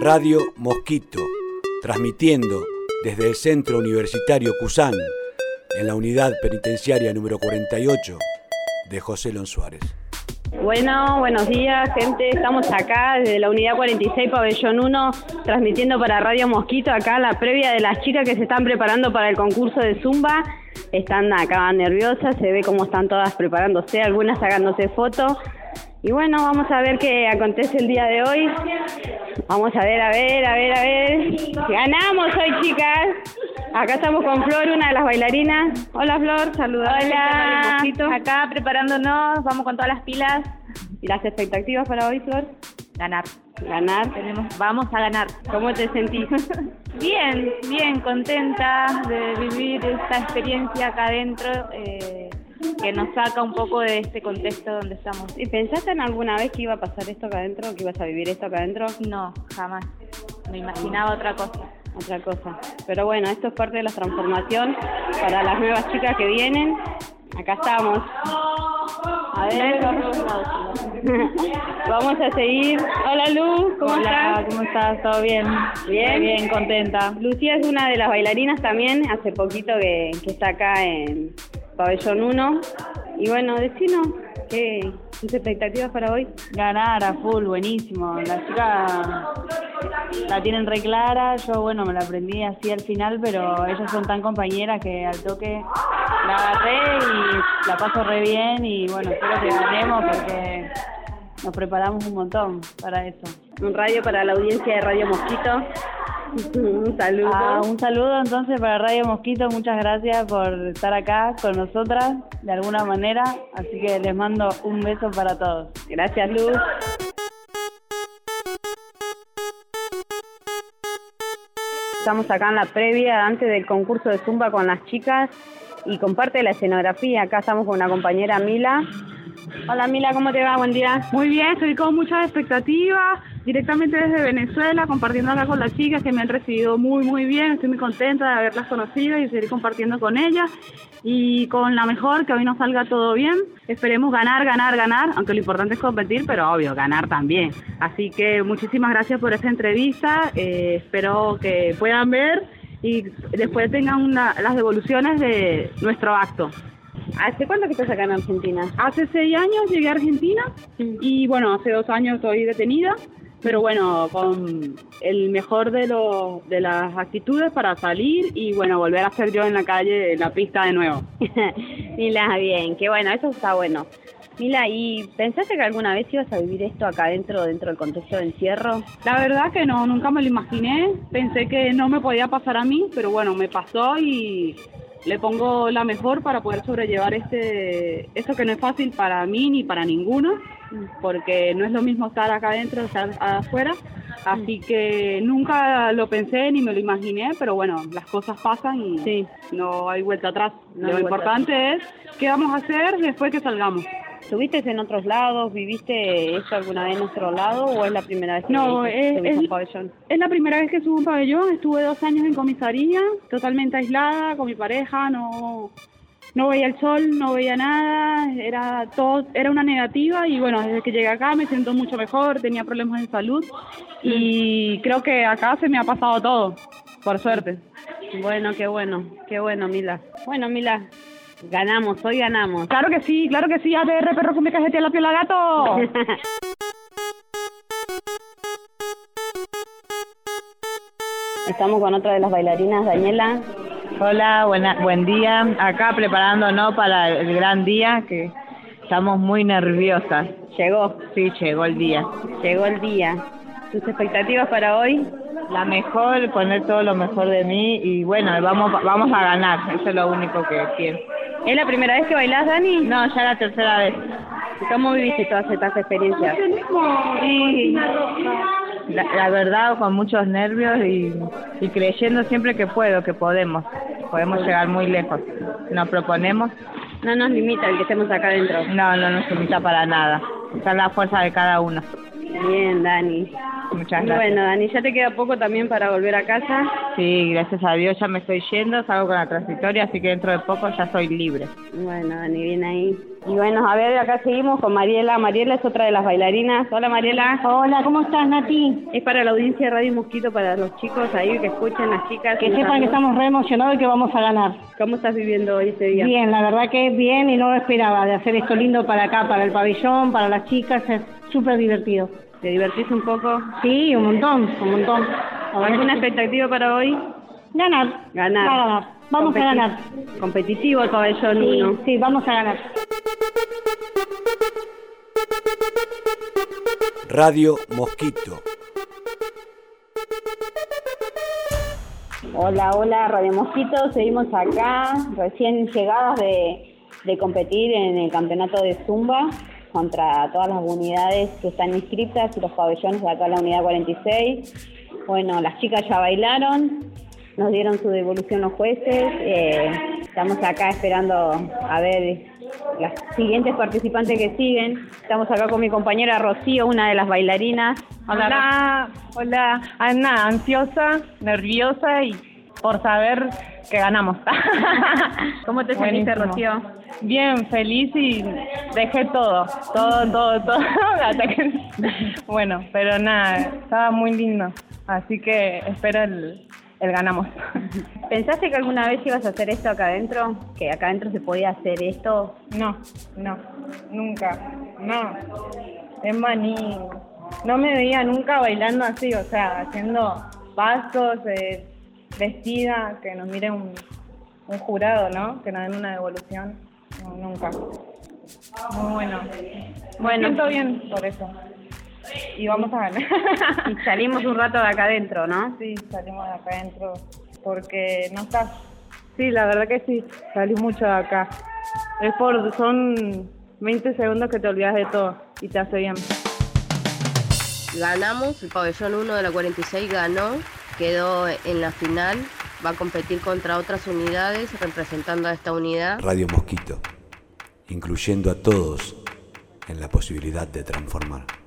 Radio Mosquito, transmitiendo desde el Centro Universitario Cusán, en la unidad penitenciaria número 48 de José Lon Suárez. Bueno, buenos días, gente. Estamos acá desde la unidad 46, pabellón 1, transmitiendo para Radio Mosquito, acá la previa de las chicas que se están preparando para el concurso de Zumba. Están acá nerviosas, se ve cómo están todas preparándose, algunas sacándose fotos. Y bueno, vamos a ver qué acontece el día de hoy. Vamos a ver, a ver, a ver, a ver. Ganamos hoy, chicas. Acá estamos con Flor, una de las bailarinas. Hola, Flor, saludos. Hola, acá preparándonos, vamos con todas las pilas. ¿Y las expectativas para hoy, Flor? Ganar. Ganar. Tenemos, vamos a ganar. ¿Cómo te sentís? bien, bien, contenta de vivir esta experiencia acá adentro. Eh, que nos saca un poco de este contexto donde estamos. ¿Y pensaste en alguna vez que iba a pasar esto acá adentro, que ibas a vivir esto acá adentro? No, jamás. Me imaginaba otra cosa. Otra cosa. Pero bueno, esto es parte de la transformación para las nuevas chicas que vienen. Acá estamos. A ver, vamos a seguir. Hola Luz, ¿cómo estás? ¿Cómo estás? ¿Todo bien? Bien. Bien, contenta. Lucía es una de las bailarinas también, hace poquito que, que está acá en, pabellón 1. Y bueno, decinos, ¿qué expectativas para hoy? Ganar a full, buenísimo. La chica la tienen re clara, yo bueno, me la aprendí así al final, pero ellas son tan compañeras que al toque la agarré y la paso re bien y bueno, espero que ganemos porque nos preparamos un montón para eso. Un radio para la audiencia de Radio Mosquito. Un saludo. Ah, un saludo entonces para Radio Mosquito, muchas gracias por estar acá con nosotras de alguna manera, así que les mando un beso para todos. Gracias Luz. Estamos acá en la previa antes del concurso de Zumba con las chicas y comparte la escenografía. Acá estamos con una compañera Mila. Hola Mila, ¿cómo te va? Buen día. Muy bien, estoy con muchas expectativas directamente desde Venezuela, compartiendo acá con las chicas que me han recibido muy, muy bien. Estoy muy contenta de haberlas conocido y seguir compartiendo con ellas. Y con la mejor, que hoy nos salga todo bien. Esperemos ganar, ganar, ganar, aunque lo importante es competir, pero obvio, ganar también. Así que muchísimas gracias por esta entrevista. Eh, espero que puedan ver y después tengan las devoluciones de nuestro acto. ¿Hace cuánto que estás acá en Argentina? Hace seis años llegué a Argentina y bueno, hace dos años estoy detenida pero bueno, con el mejor de, los, de las actitudes para salir y bueno, volver a ser yo en la calle, en la pista de nuevo. Mila, bien, qué bueno, eso está bueno. Mila, ¿y pensaste que alguna vez ibas a vivir esto acá dentro, dentro del contexto de encierro? La verdad que no, nunca me lo imaginé. Pensé que no me podía pasar a mí, pero bueno, me pasó y le pongo la mejor para poder sobrellevar este, esto que no es fácil para mí ni para ninguno porque no es lo mismo estar acá adentro que estar afuera. Así que nunca lo pensé ni me lo imaginé, pero bueno, las cosas pasan y no hay vuelta atrás. lo importante es qué vamos a hacer después que salgamos. ¿Estuviste en otros lados? ¿Viviste eso alguna vez en otro lado o es la primera vez que no, es, un pabellón? Es la primera vez que subo un pabellón. Estuve dos años en comisaría, totalmente aislada, con mi pareja, no no veía el sol, no veía nada, era todo, era una negativa y bueno, desde que llegué acá me siento mucho mejor, tenía problemas de salud y creo que acá se me ha pasado todo, por suerte. Bueno, qué bueno, qué bueno, Mila. Bueno, Mila, ganamos, hoy ganamos. Claro que sí, claro que sí, ADR perro con mi cajetilla la piola gato. Estamos con otra de las bailarinas, Daniela. Hola, buena, buen día. Acá preparándonos para el gran día, que estamos muy nerviosas. Llegó. Sí, llegó el día. Llegó el día. ¿Tus expectativas para hoy? La mejor, poner todo lo mejor de mí y bueno, vamos vamos a ganar. Eso es lo único que quiero. ¿Es la primera vez que bailás, Dani? No, ya la tercera vez. ¿Cómo viviste todas estas experiencias? Sí, la, verdad con muchos nervios y, y, creyendo siempre que puedo, que podemos, podemos llegar muy lejos. Nos proponemos. No nos limita el que estemos acá adentro. No, no nos limita para nada. Está la fuerza de cada uno. Bien, Dani. Muchas gracias. Bueno, Dani, ya te queda poco también para volver a casa. Sí, gracias a Dios ya me estoy yendo, salgo con la transitoria, así que dentro de poco ya soy libre. Bueno, Dani, bien ahí. Y bueno, a ver, acá seguimos con Mariela. Mariela es otra de las bailarinas. Hola Mariela. Hola, ¿cómo estás, Nati? Es para la audiencia de Radio Mosquito, para los chicos ahí que escuchen las chicas. Que sepan que estamos re emocionados y que vamos a ganar. ¿Cómo estás viviendo hoy este día? Bien, la verdad que bien y no lo esperaba de hacer esto lindo para acá, para el pabellón, para las chicas, es súper divertido. ¿Te divertís un poco? Sí, un montón, un montón. ¿Alguna expectativa para hoy? Ganar. Ganar. Va a ganar. Vamos a ganar. Competitivo el pabellón Sí, 1. sí, vamos a ganar. Radio Mosquito. Hola, hola, Radio Mosquito. Seguimos acá, recién llegadas de, de competir en el campeonato de Zumba contra todas las unidades que están inscritas y los pabellones de acá, la unidad 46. Bueno, las chicas ya bailaron, nos dieron su devolución los jueces. eh, estamos acá esperando a ver las siguientes participantes que siguen. Estamos acá con mi compañera Rocío, una de las bailarinas. Hola, hola, Ana, ansiosa, nerviosa y por saber que ganamos. ¿Cómo te sentiste. Rocío? Bien, feliz y dejé todo, todo, todo, todo. hasta que- Bueno, pero nada, estaba muy lindo, así que espero el, el ganamos. ¿Pensaste que alguna vez ibas a hacer esto acá adentro? ¿Que acá adentro se podía hacer esto? No, no, nunca, no. Es maní. No me veía nunca bailando así, o sea, haciendo pasos, eh, vestida, que nos mire un, un jurado, ¿no? Que nos den una devolución. No, nunca. Muy bueno. Bueno. Me siento bien por eso. Y vamos a ganar. Y salimos un rato de acá adentro, ¿no? Sí, salimos de acá adentro porque no estás. Sí, la verdad que sí, salí mucho de acá. Es por, son 20 segundos que te olvidas de todo y te hace bien. Ganamos, el pabellón 1 de la 46 ganó, quedó en la final, va a competir contra otras unidades representando a esta unidad. Radio Mosquito. Incluyendo a todos en la posibilidad de transformar.